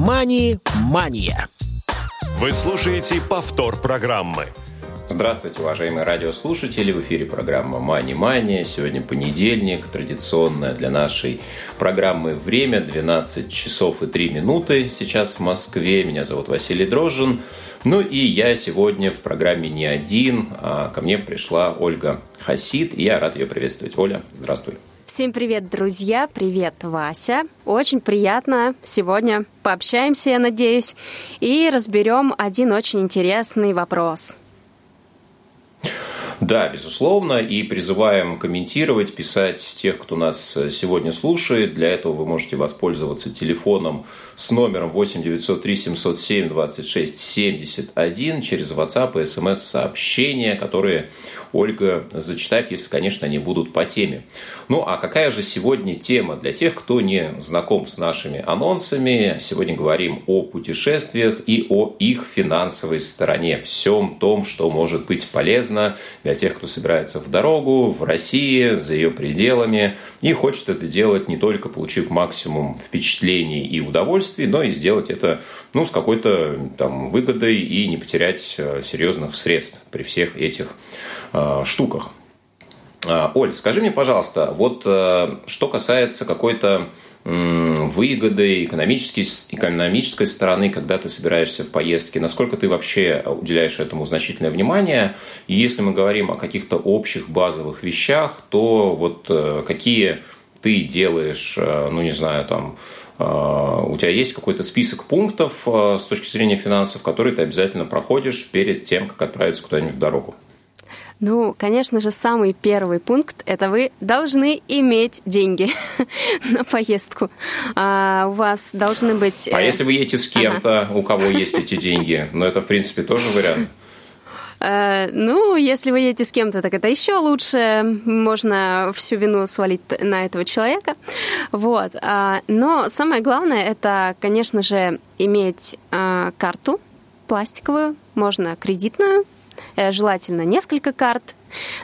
«Мани-мания». Вы слушаете повтор программы. Здравствуйте, уважаемые радиослушатели! В эфире программа «Мани Мания». Сегодня понедельник, традиционное для нашей программы время, 12 часов и 3 минуты сейчас в Москве. Меня зовут Василий Дрожжин. Ну и я сегодня в программе не один, а ко мне пришла Ольга Хасид, и я рад ее приветствовать. Оля, здравствуй. Всем привет, друзья! Привет, Вася! Очень приятно сегодня пообщаемся, я надеюсь, и разберем один очень интересный вопрос. Да, безусловно, и призываем комментировать, писать тех, кто нас сегодня слушает. Для этого вы можете воспользоваться телефоном с номером 8 903 707 26 71 через WhatsApp и смс-сообщения, которые Ольга зачитает, если, конечно, они будут по теме. Ну, а какая же сегодня тема для тех, кто не знаком с нашими анонсами? Сегодня говорим о путешествиях и о их финансовой стороне, всем том, что может быть полезно для тех, кто собирается в дорогу, в России, за ее пределами, и хочет это делать не только получив максимум впечатлений и удовольствий, но и сделать это ну, с какой-то там выгодой и не потерять э, серьезных средств при всех этих э, штуках. Э, Оль, скажи мне, пожалуйста, вот э, что касается какой-то выгоды, экономической, экономической стороны, когда ты собираешься в поездке, насколько ты вообще уделяешь этому значительное внимание. И если мы говорим о каких-то общих базовых вещах, то вот э, какие ты делаешь, ну не знаю, там, у тебя есть какой-то список пунктов с точки зрения финансов, которые ты обязательно проходишь перед тем, как отправиться куда-нибудь в дорогу? Ну, конечно же, самый первый пункт – это вы должны иметь деньги на поездку. А, у вас должны быть… А э, если вы едете с кем-то, ага. у кого есть эти деньги? Ну, это, в принципе, тоже вариант. Э, ну, если вы едете с кем-то, так это еще лучше. Можно всю вину свалить на этого человека. Вот. А, но самое главное, это, конечно же, иметь а, карту пластиковую, можно кредитную, Э, желательно несколько карт.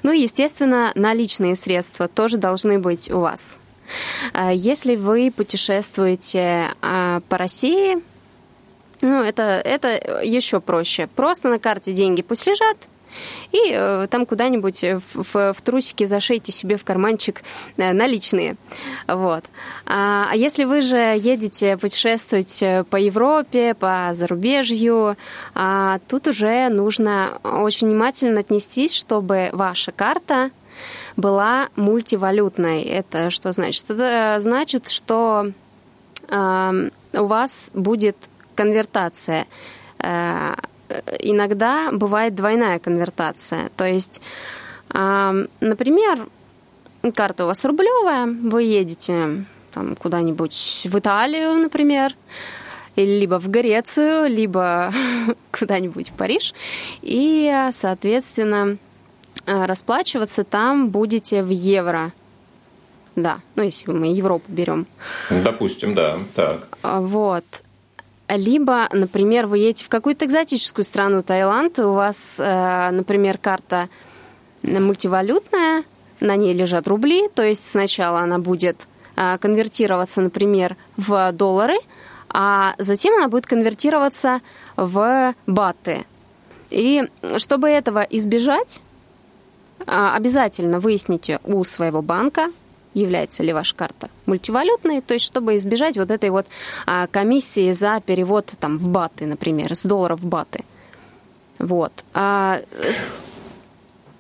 Ну и, естественно, наличные средства тоже должны быть у вас. Э, если вы путешествуете э, по России, ну, это, это еще проще. Просто на карте деньги пусть лежат, и э, там куда-нибудь в, в, в трусике зашейте себе в карманчик э, наличные. Вот. А, а если вы же едете путешествовать э, по Европе, по зарубежью, а, тут уже нужно очень внимательно отнестись, чтобы ваша карта была мультивалютной. Это что значит? Это значит, что э, у вас будет конвертация э, иногда бывает двойная конвертация. То есть, например, карта у вас рублевая, вы едете там куда-нибудь в Италию, например, либо в Грецию, либо куда-нибудь в Париж, и, соответственно, расплачиваться там будете в евро. Да, ну если мы Европу берем. Допустим, да, так. Вот. Либо, например, вы едете в какую-то экзотическую страну, Таиланд, у вас, э, например, карта мультивалютная, на ней лежат рубли, то есть сначала она будет э, конвертироваться, например, в доллары, а затем она будет конвертироваться в баты. И чтобы этого избежать, э, обязательно выясните у своего банка, является ли ваша карта мультивалютной, то есть чтобы избежать вот этой вот а, комиссии за перевод там в баты, например, с долларов в баты. Вот. А,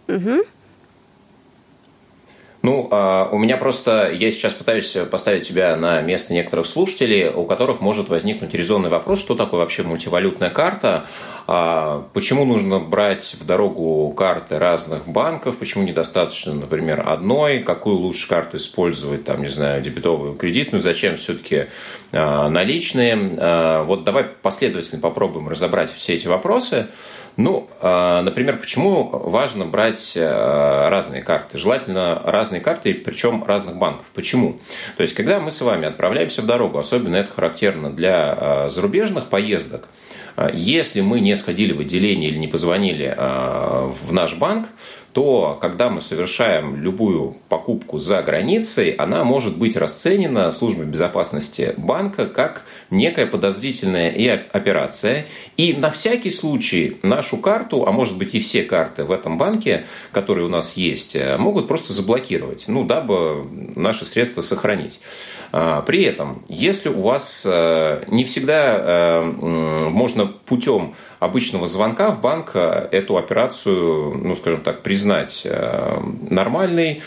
угу. Ну, а, у меня просто, я сейчас пытаюсь поставить себя на место некоторых слушателей, у которых может возникнуть резонный вопрос, что такое вообще мультивалютная карта, а, почему нужно брать в дорогу карты разных банков, почему недостаточно, например, одной, какую лучше карту использовать, там, не знаю, дебетовую, кредитную, зачем все-таки а, наличные. Вот давай последовательно попробуем разобрать все эти вопросы. Ну, а, например, почему важно брать э, разные карты? Желательно разные карты, причем разных банков. Почему? То есть, когда мы с вами отправляемся в дорогу, особенно это характерно для а, зарубежных поездок, а, если мы не сходили в отделение или не позвонили в наш банк, то когда мы совершаем любую покупку за границей, она может быть расценена службой безопасности банка как некая подозрительная и операция. И на всякий случай нашу карту, а может быть и все карты в этом банке, которые у нас есть, э, могут просто заблокировать, ну, дабы наши средства сохранить. А, при этом, если у вас э, не всегда э, можно путем обычного звонка в банк э, эту операцию, ну, скажем так, признать нормальной,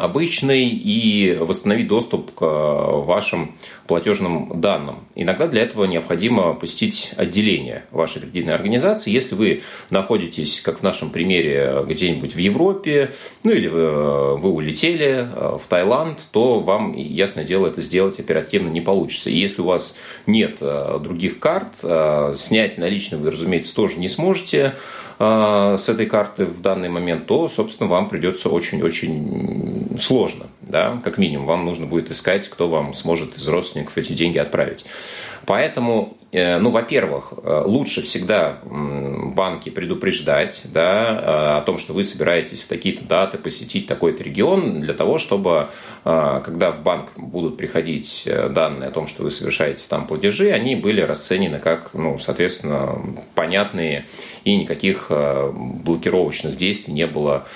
обычный и восстановить доступ к э, вашим платежным данным. Иногда для этого необходимо посетить отделение вашей кредитной организации. Если вы находитесь, как в нашем примере, где-нибудь в Европе, ну или вы, вы улетели э, в Таиланд, то вам, ясное дело, это сделать оперативно не получится. И если у вас нет э, других карт, снять наличные вы, разумеется, тоже не сможете с этой карты в данный момент, то, собственно, вам придется очень-очень сложно, да, как минимум. Вам нужно будет искать, кто вам сможет из родственников эти деньги отправить. Поэтому, э, ну, во-первых, э, лучше всегда банки предупреждать да, э, о том, что вы собираетесь в такие-то даты посетить такой-то регион, для того, чтобы, когда в банк будут приходить данные о том, что вы совершаете там платежи, они были расценены как, ну, соответственно, понятные и никаких блокировочных действий не было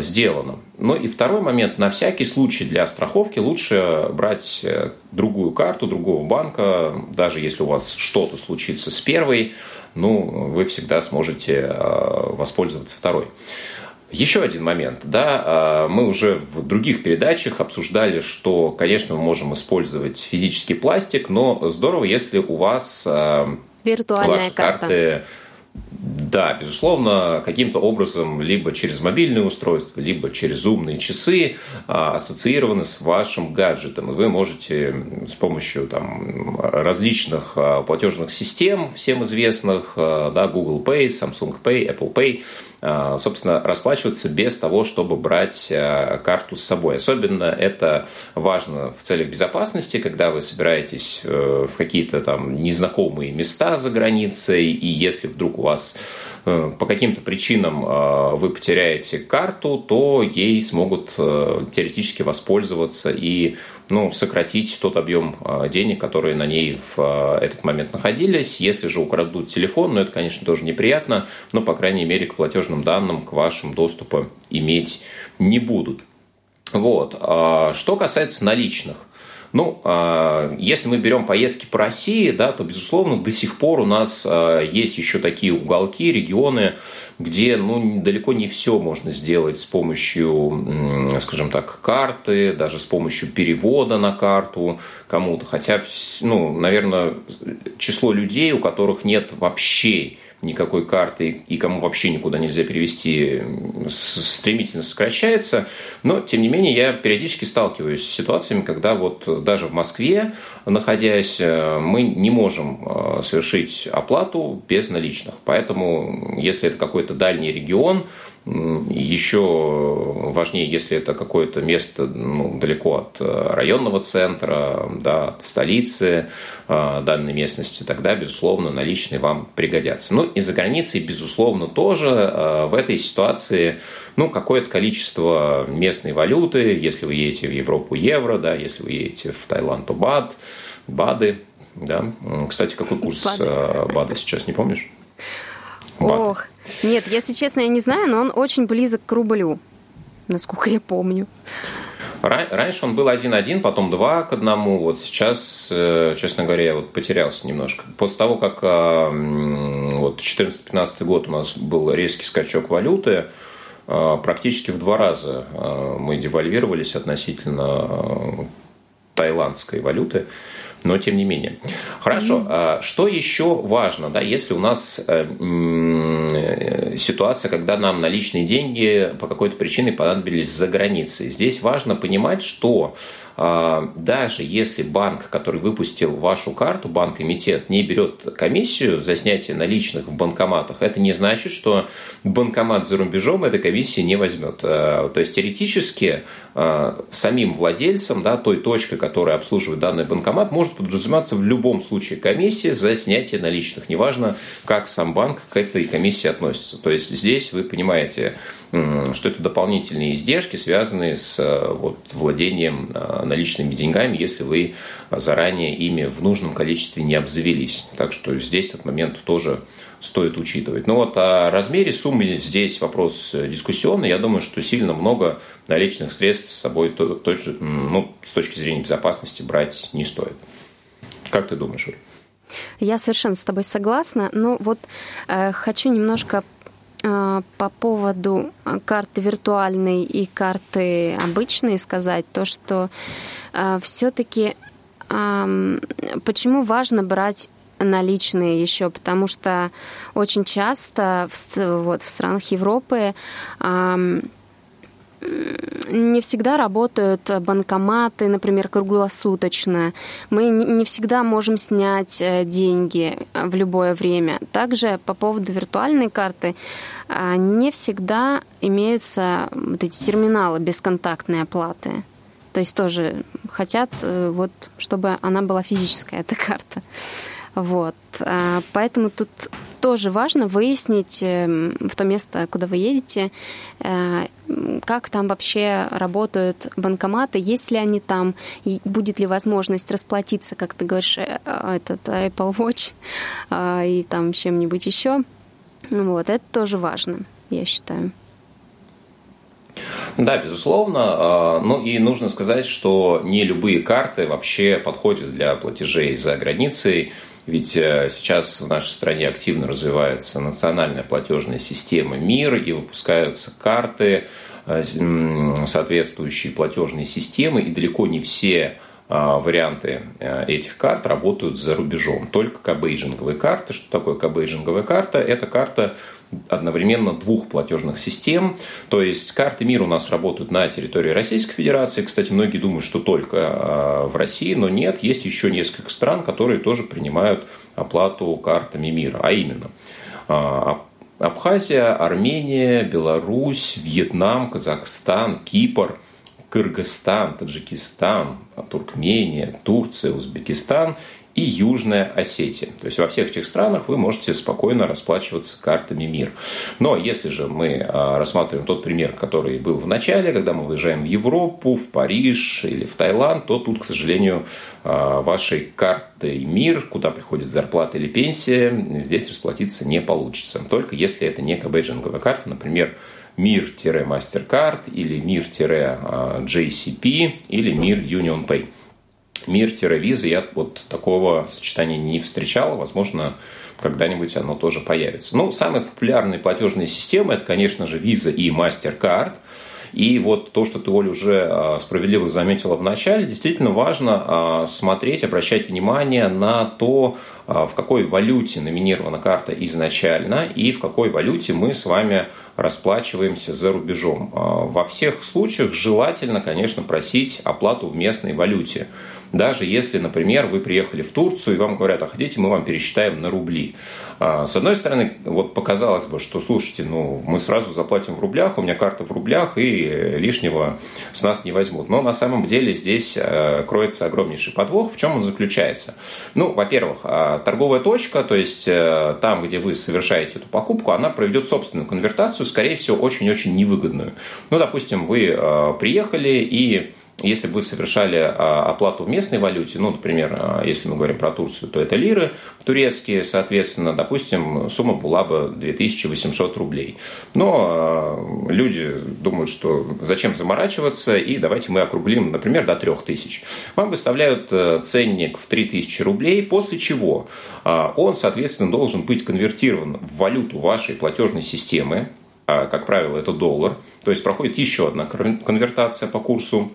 сделано. Ну и второй момент, на всякий случай для страховки лучше брать э, другую карту другого банка, даже если у вас что-то случится с первой, ну, вы всегда сможете а, воспользоваться второй. Еще один момент, да, мы уже в других передачах обсуждали, что, конечно, мы можем использовать физический пластик, но здорово, если у вас Виртуальная ваши карта. карты да, безусловно, каким-то образом либо через мобильное устройство, либо через умные часы а, ассоциированы с вашим гаджетом. И вы можете с помощью там, различных а, платежных систем, всем известных, а, да, Google Pay, Samsung Pay, Apple Pay, собственно, расплачиваться без того, чтобы брать карту с собой. Особенно это важно в целях безопасности, когда вы собираетесь э, в какие-то там незнакомые места за границей, и если вдруг у вас Э, по каким-то причинам э, вы потеряете карту, то ей смогут э, теоретически воспользоваться и ну, сократить тот объем денег, которые на ней в этот момент находились. Если же украдут телефон, ну, это, конечно, тоже неприятно, но, по крайней мере, к платежным данным, к вашим доступа иметь не будут. Вот. А что касается наличных. Ну, а, если мы берем поездки по России, да, то, безусловно, до сих пор у нас а, есть еще такие уголки, регионы, где ну, далеко не все можно сделать с помощью, скажем так, карты, даже с помощью перевода на карту кому-то. Хотя, ну, наверное, число людей, у которых нет вообще никакой карты и кому вообще никуда нельзя перевести, стремительно сокращается. Но, тем не менее, я периодически сталкиваюсь с ситуациями, когда вот даже в Москве, находясь, э, мы не можем э, совершить оплату без наличных. Поэтому, если это какой-то дальний регион, еще важнее, если это какое-то место ну, далеко от э, районного центра, да, от столицы э, данной местности, тогда, безусловно, наличные вам пригодятся. Ну и за границей, безусловно, тоже э, в этой ситуации ну, какое-то количество местной валюты, если вы едете в Европу евро, да, если вы едете в Таиланд, то бад, бады, да. Кстати, какой курс бады, бада сейчас, не помнишь? Ох, нет, если честно, я не знаю, но он очень близок к рублю, насколько я помню. Раньше он был 1-1, потом 2 к 1. Вот сейчас, э, честно говоря, я вот потерялся немножко. После того, как а, вот 14-15 год у нас был резкий скачок валюты, а, практически в два раза а, мы девальвировались относительно таиландской валюты но тем не менее. Хорошо, mm-hmm. что еще важно, да, если у нас э, э, ситуация, когда нам наличные деньги по какой-то причине понадобились за границей. Здесь важно понимать, что даже если банк, который выпустил вашу карту, банк-эмитент, не берет комиссию за снятие наличных в банкоматах, это не значит, что банкомат за рубежом этой комиссии не возьмет. А, то есть теоретически а, самим владельцам да, той точкой, которая обслуживает данный банкомат, может подразумеваться в любом случае комиссия за снятие наличных. Неважно, как сам банк к этой комиссии относится. То есть здесь вы понимаете, что это дополнительные издержки, связанные с э, вот, владением э, наличными деньгами, если вы заранее ими в нужном количестве не обзавелись. Так что здесь этот момент тоже стоит учитывать. Ну вот о размере суммы здесь вопрос дискуссионный. Я думаю, что сильно много наличных средств с собой тоже, ну, с точки зрения безопасности брать не стоит. Как ты думаешь, Оль? Я совершенно с тобой согласна. Но вот э, хочу немножко э, по поводу карты виртуальной и карты обычной сказать то, что э, все-таки почему важно брать наличные еще, потому что очень часто в, вот, в странах Европы эм, не всегда работают банкоматы, например, круглосуточно. Мы не всегда можем снять э, деньги в любое время. Также по поводу виртуальной карты а, не всегда имеются вот эти терминалы бесконтактной оплаты. То есть тоже хотят, э, вот, чтобы она была физическая, эта карта. Вот. Поэтому тут тоже важно выяснить эм, в то место, куда вы едете, э, как там вообще работают банкоматы, есть ли они там, будет ли возможность расплатиться, как ты говоришь, э, этот Apple Watch а, и там чем-нибудь еще. Вот, это тоже важно, я считаю. Да, безусловно. А, ну и нужно сказать, что не любые карты вообще подходят для платежей за границей. Ведь э, сейчас в нашей стране активно развивается национальная платежная система МИР и выпускаются карты, э, соответствующие платежные системы, и далеко не все а, варианты э, этих карт работают за рубежом. Только кабейджинговые карты. Что такое кабейджинговая карта? Это карта одновременно двух платежных систем. То есть карты МИР у нас работают на территории Российской Федерации. Кстати, многие думают, что только а, в России, но нет, есть еще несколько стран, которые тоже принимают оплату картами МИРа. А именно а, Абхазия, Армения, Беларусь, Вьетнам, Казахстан, Кипр, Кыргызстан, Таджикистан, Туркмения, Турция, Узбекистан и Южная Осетия. То есть во всех этих странах вы можете спокойно расплачиваться картами МИР. Но если же мы а, рассматриваем тот пример, который был в начале, когда мы выезжаем в Европу, в Париж или в Таиланд, то тут, к сожалению, а, вашей картой МИР, куда приходит зарплата или пенсия, здесь расплатиться не получится. Только если это не кб карта, например, мир-MasterCard или мир-JCP или мир Union Pay мир-виза, я вот такого сочетания не встречал. Возможно, когда-нибудь оно тоже появится. Ну, самые популярные платежные системы – это, конечно же, Visa и MasterCard. И вот то, что ты, Оля, уже а, справедливо заметила в начале, действительно важно а, смотреть, обращать внимание на то, в какой валюте номинирована карта изначально и в какой валюте мы с вами расплачиваемся за рубежом. Во всех случаях желательно, конечно, просить оплату в местной валюте. Даже если, например, вы приехали в Турцию и вам говорят, а хотите, мы вам пересчитаем на рубли. А, с одной стороны, вот показалось бы, что, слушайте, ну, мы сразу заплатим в рублях, у меня карта в рублях, и лишнего с нас не возьмут. Но на самом деле здесь э, кроется огромнейший подвох. В чем он заключается? Ну, во-первых, а, торговая точка, то есть э, там, где вы совершаете эту покупку, она проведет собственную конвертацию, скорее всего, очень-очень невыгодную. Ну, допустим, вы э, приехали и если бы вы совершали а, оплату в местной валюте, ну, например, а, если мы говорим про Турцию, то это лиры турецкие, соответственно, допустим, сумма была бы 2800 рублей. Но а, люди думают, что зачем заморачиваться, и давайте мы округлим, например, до 3000. Вам выставляют э, ценник в 3000 рублей, после чего он, соответственно, должен быть конвертирован в валюту вашей платежной системы, как правило, это доллар. То есть проходит еще одна конвертация по курсу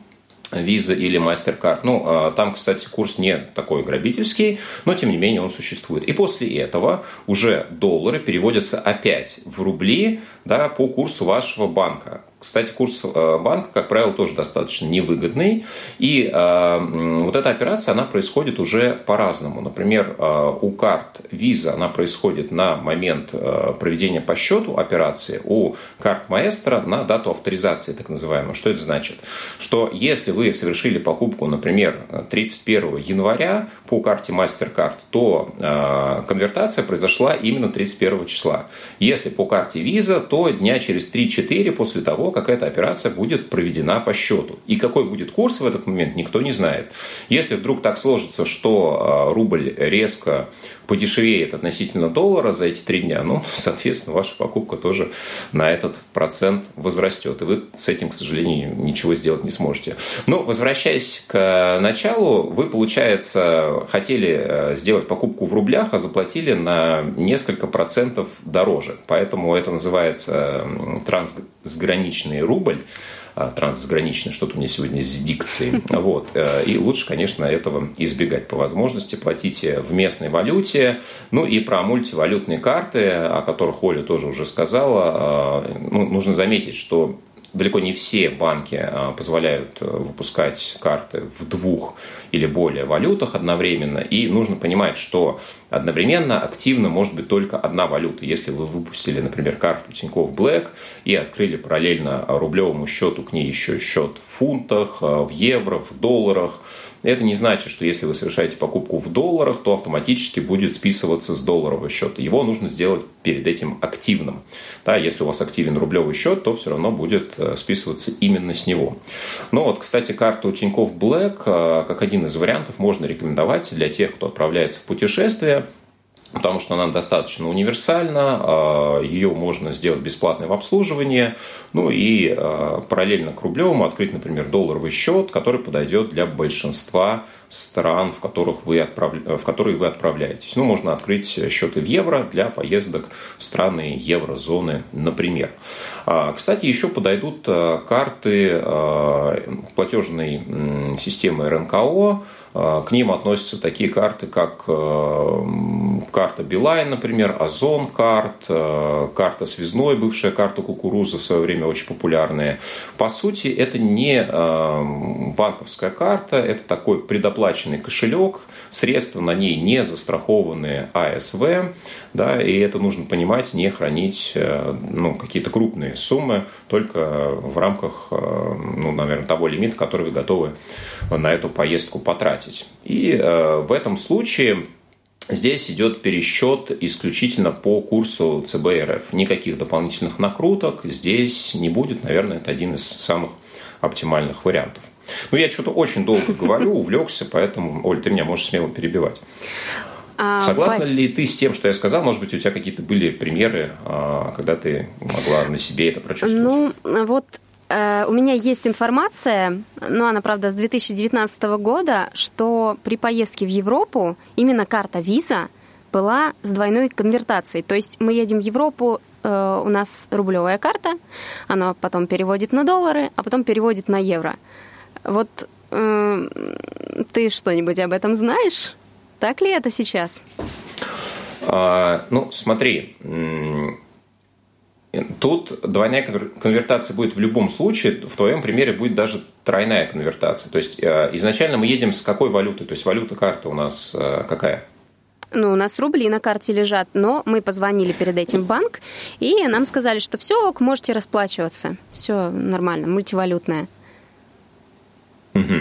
Visa или MasterCard. Ну, а, там, кстати, курс не такой грабительский, но, тем не менее, он существует. И после этого уже доллары переводятся опять в рубли да, по курсу вашего банка. кстати, курс э, банка, как правило, тоже достаточно невыгодный. И э, вот эта операция, она происходит уже по-разному. Например, э, у карт Visa она происходит на момент проведения по счету операции, у карт Маэстро на дату авторизации, так называемую. Что это значит? Что если вы совершили покупку, например, 31 января по карте MasterCard, то конвертация произошла именно 31 числа. Если по карте Visa, то дня через 3-4 после того, как эта операция будет проведена по счету. И какой будет курс в этот момент, никто не знает. Если вдруг так сложится, что а, рубль резко подешевеет относительно доллара за эти три дня, ну, соответственно, ваша покупка тоже на этот процент возрастет. И вы с этим, к сожалению, ничего сделать не сможете. Но, возвращаясь к началу, вы, получается, хотели э, сделать покупку в рублях, а заплатили на несколько процентов дороже. Поэтому это называется трансграничный рубль. А, трансграничный, что-то меня сегодня с дикцией. Вот. Э, и лучше, конечно, этого избегать по возможности. Платите в местной валюте. Ну и про мультивалютные карты, о которых Оля тоже уже сказала, а, ну, нужно заметить, что далеко не все банки а, позволяют э, выпускать карты в двух или более валютах одновременно. И нужно понимать, что одновременно активно может быть только одна валюта. Если вы выпустили, например, карту Тинькофф Black и открыли параллельно рублевому счету к ней еще счет в фунтах, э, в евро, в долларах, это не значит, что если вы совершаете покупку в долларах, то автоматически будет списываться с долларового счета. Его нужно сделать перед этим активным. Да, если у вас активен рублевый счет, то все равно будет э, списываться именно с него. Но вот, кстати, карту Тинькофф Black э, как один из вариантов можно рекомендовать для тех, кто отправляется в путешествие потому что она достаточно универсальна, а, ее можно сделать бесплатно в обслуживании, ну и а, параллельно к рублевому открыть, например, долларовый счет, который подойдет для большинства стран, в, которых вы отправ... в которые вы отправляетесь. Ну, можно открыть счеты в евро для поездок в страны еврозоны, например. А, кстати, еще подойдут карты платежной системы РНКО, к ним относятся такие карты, как э, карта Билайн, например, Озон карт, э, карта связной, бывшая карта кукуруза в свое время очень популярная. По сути, это не э, банковская карта, это такой предоплаченный кошелек, средства на ней не застрахованные АСВ, да, и это нужно понимать, не хранить ну, какие-то крупные суммы, только в рамках, ну, наверное, того лимита, который вы готовы на эту поездку потратить тратить. И э, в этом случае Здесь идет пересчет исключительно по курсу ЦБ РФ. Никаких дополнительных накруток здесь не будет. Наверное, это один из самых оптимальных вариантов. Ну, я что-то очень долго говорю, увлекся, поэтому, Оль, ты меня можешь смело перебивать. А, Согласна Вась... ли ты с тем, что я сказал? Может быть, у тебя какие-то были примеры, а, когда ты могла на себе это прочувствовать? Ну, вот Э, у меня есть информация, но она, правда, с 2019 года, что при поездке в Европу именно карта виза была с двойной конвертацией. То есть мы едем в Европу, э, у нас рублевая карта, она потом переводит на доллары, а потом переводит на евро. Вот э, ты что-нибудь об этом знаешь? Так ли это сейчас? А, ну, смотри, Тут двойная конвертация будет в любом случае, в твоем примере будет даже тройная конвертация. То есть э, изначально мы едем с какой валютой? То есть валюта карты у нас э, какая? Ну, у нас рубли на карте лежат, но мы позвонили перед этим банк, и нам сказали, что все, можете расплачиваться. Все нормально, мультивалютная. Угу.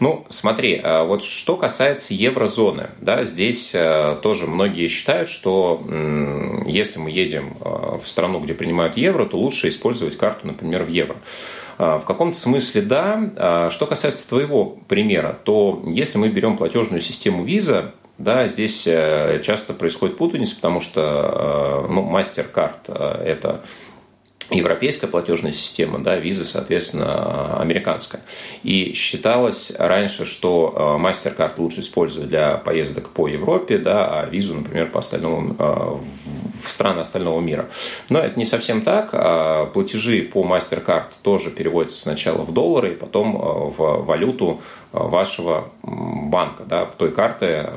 Ну, смотри, а вот что касается еврозоны, да, здесь э, тоже многие считают, что если мы едем э, в страну, где принимают евро, то лучше использовать карту, например, в евро. А, в каком-то смысле да. А что касается твоего примера, то если мы берем платежную систему Visa, да, здесь э, часто происходит путаница, потому что ну, MasterCard – это европейская платежная система, да, виза, соответственно, американская. И считалось раньше, что MasterCard э, лучше использовать для поездок по Европе, да, а визу, например, по остальному э, в страны остального мира. Но это не совсем так. А платежи по MasterCard тоже переводятся сначала в доллары, и потом в валюту вашего банка, да, в той карты,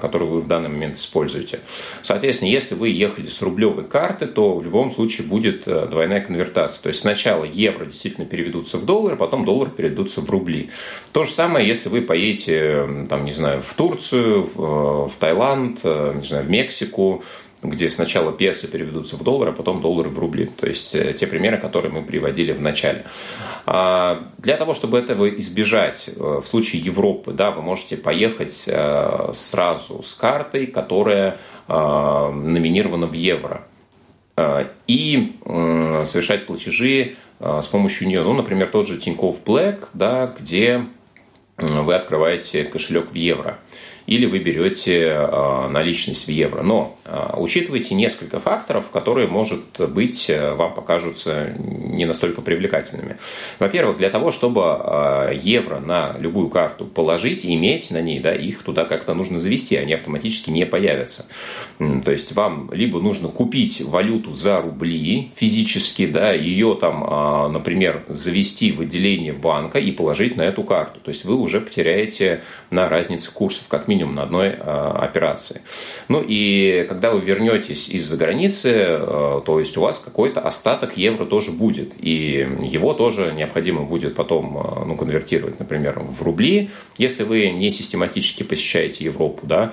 которую вы в данный момент используете. Соответственно, если вы ехали с рублевой карты, то в любом случае будет двойная конвертация. То есть сначала евро действительно переведутся в доллары, потом доллары переведутся в рубли. То же самое, если вы поедете, там, не знаю, в Турцию, в, в Таиланд, не знаю, в Мексику, где сначала песо переведутся в доллары, а потом доллары в рубли. То есть э, те примеры, которые мы приводили в начале. А, для того, чтобы этого избежать, э, в случае Европы, да, вы можете поехать э, сразу с картой, которая номинирована в евро и совершать платежи с помощью нее. Ну, например, тот же Тинькофф Black, да, где вы открываете кошелек в евро или вы берете наличность в евро. Но учитывайте несколько факторов, которые, может быть, э, вам покажутся не настолько привлекательными. Во-первых, для того, чтобы а, евро на любую карту положить иметь на ней, да, их туда как-то нужно завести, они автоматически не появятся. То есть вам либо нужно купить валюту за рубли физически, да, ее там, например, завести в отделение банка и положить на эту карту. То есть вы уже потеряете на разнице курсов как минимум на одной а, операции. Ну и когда вы вернетесь из-за границы, а, то есть у вас какой-то остаток евро тоже будет. И его тоже необходимо будет потом а, ну, конвертировать, например, в рубли, если вы не систематически посещаете Европу. Да?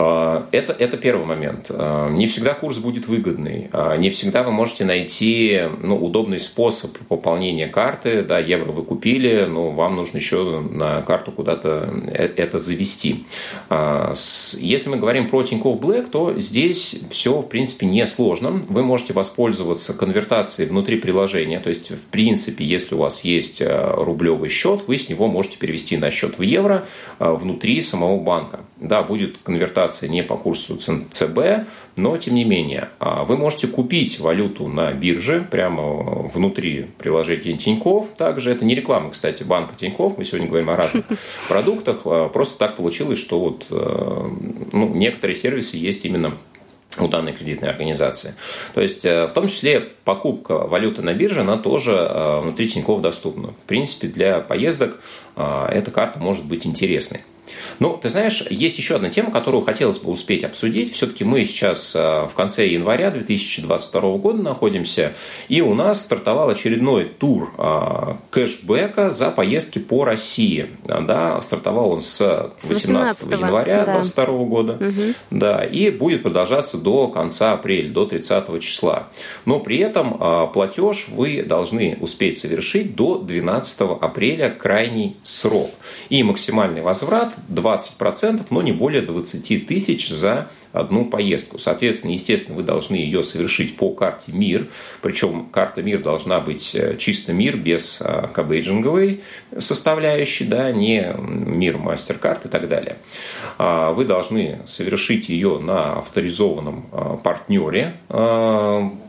А, это, это первый момент. А, не всегда курс будет выгодный. А, не всегда вы можете найти ну, удобный способ пополнения карты. Да, евро вы купили, но вам нужно еще на карту куда-то э, это завести. Если мы говорим про Тинькофф Black, то здесь все, в принципе, не сложно. Вы можете воспользоваться конвертацией внутри приложения. То есть, в принципе, если у вас есть рублевый счет, вы с него можете перевести на счет в евро внутри самого банка. Да, будет конвертация не по курсу ЦБ, но тем не менее а, вы можете купить валюту на бирже прямо внутри приложения Тиньков. Также это не реклама, кстати, банка Тиньков. Мы сегодня говорим о разных продуктах. А, просто так получилось, что вот э, ну, некоторые сервисы есть именно у данной кредитной организации. То есть, э, в том числе, покупка валюты на бирже, она тоже э, внутри Тинькофф доступна. В принципе, для поездок эта карта может быть интересной. Ну, ты знаешь, есть еще одна тема, которую хотелось бы успеть обсудить. Все-таки мы сейчас э, в конце января 2022 года находимся, и у нас стартовал очередной тур э, кэшбэка за поездки по России. Да, стартовал он с 18 января 2022 да. года, угу. да, и будет продолжаться до конца апреля, до 30 числа. Но при этом э, платеж вы должны успеть совершить до 12 апреля крайний срок. И максимальный возврат 20%, но не более 20 тысяч за одну поездку. Соответственно, естественно, вы должны ее совершить по карте МИР. Причем карта МИР должна быть э, чисто МИР без э, кабейджинговой составляющей, да, не МИР, MasterCard и так далее. А, вы должны совершить ее на авторизованном э, партнере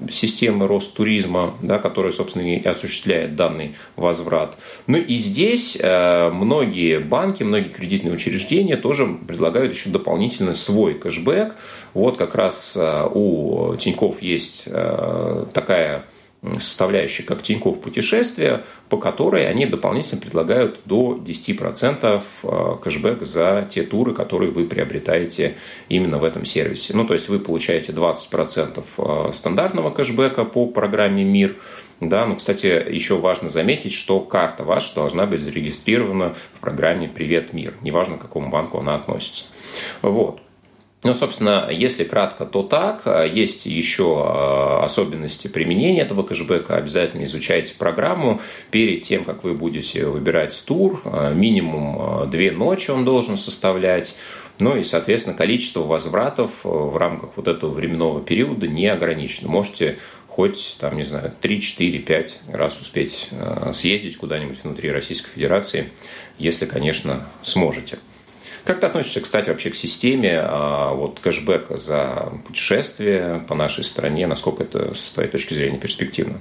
системы Ростуризма, да, который, собственно, и осуществляет данный возврат. Ну и здесь многие банки, многие кредитные учреждения тоже предлагают еще дополнительно свой кэшбэк, вот как раз э, у Тиньков есть э, такая составляющая, как Тиньков путешествия, по которой они дополнительно предлагают до 10% э, кэшбэк за те туры, которые вы приобретаете именно в этом сервисе. Ну, то есть вы получаете 20% стандартного кэшбэка по программе МИР, да, ну, кстати, еще важно заметить, что карта ваша должна быть зарегистрирована в программе «Привет, мир», неважно, к какому банку она относится. Вот. Ну, собственно, если кратко, то так. Есть еще а, особенности применения этого кэшбэка. Обязательно изучайте программу перед тем, как вы будете выбирать тур. А, минимум а, две ночи он должен составлять. Ну и, соответственно, количество возвратов в рамках вот этого временного периода не ограничено. Можете хоть, там, не знаю, 3, 4, 5 раз успеть съездить куда-нибудь внутри Российской Федерации, если, конечно, сможете. Как ты относишься, кстати, вообще к системе а, вот, кэшбэка за путешествие по нашей стране? Насколько это, с твоей точки зрения, перспективно?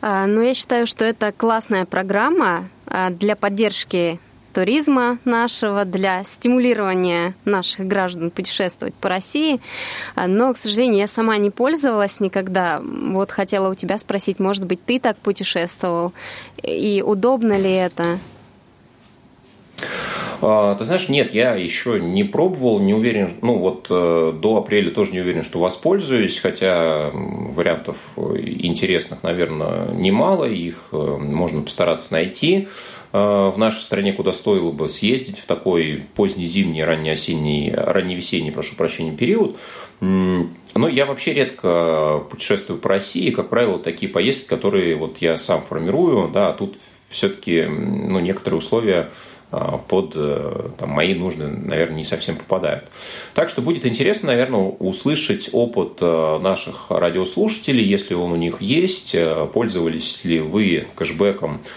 А, ну, я считаю, что это классная программа а, для поддержки туризма нашего, для стимулирования наших граждан путешествовать по России. Но, к сожалению, я сама не пользовалась никогда. Вот хотела у тебя спросить, может быть, ты так путешествовал? И удобно ли это? А, ты знаешь, нет, я еще не пробовал, не уверен, ну вот э, до апреля тоже не уверен, что воспользуюсь, хотя вариантов интересных, наверное, немало, их э, можно постараться найти э, в нашей стране, куда стоило бы съездить в такой поздний зимний, ранний осенний, ранний весенний, прошу прощения, период. Но я вообще редко путешествую по России, как правило, такие поездки, которые вот я сам формирую, да, а тут все-таки ну, некоторые условия под э, там, мои нужды, наверное, не совсем попадают. Так что будет интересно, наверное, услышать опыт э, наших радиослушателей, если он у них есть, э, пользовались ли вы кэшбэком а,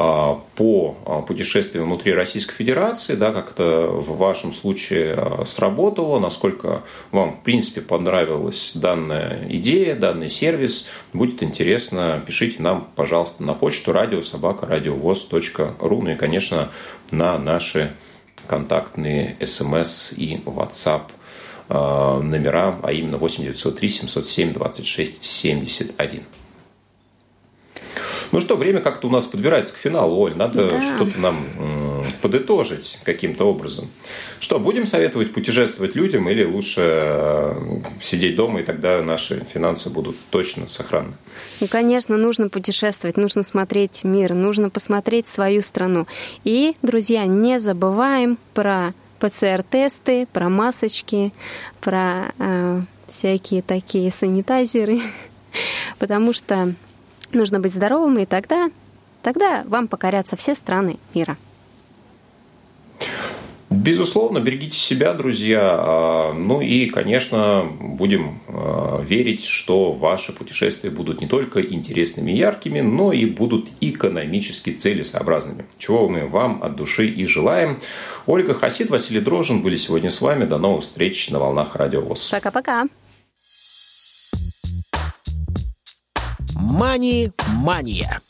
по а, путешествиям внутри Российской Федерации, да, как это в вашем случае а, сработало, насколько вам, в принципе, понравилась данная идея, данный сервис. Будет интересно, пишите нам, пожалуйста, на почту радиособакарадиовоз.ру, ну и, конечно, на наши контактные смс и WhatsApp номера, а именно 8 903 707 26 71. Ну что, время как-то у нас подбирается к финалу, Оль. Надо да. что-то нам подытожить каким-то образом. Что, будем советовать путешествовать людям или лучше э, сидеть дома, и тогда наши финансы будут точно сохранны? Ну, конечно, нужно путешествовать, нужно смотреть мир, нужно посмотреть свою страну. И, друзья, не забываем про ПЦР-тесты, про масочки, про э, всякие такие санитайзеры, потому что Нужно быть здоровым, и тогда, тогда вам покорятся все страны мира. Безусловно, берегите себя, друзья. А, ну и, конечно, будем а, верить, что ваши путешествия будут не только интересными и яркими, но и будут экономически целесообразными. Чего мы вам от души и желаем. Ольга Хасид, Василий Дрожин были сегодня с вами. До новых встреч на волнах Радио ВОЗ. Пока-пока. Мани-мания.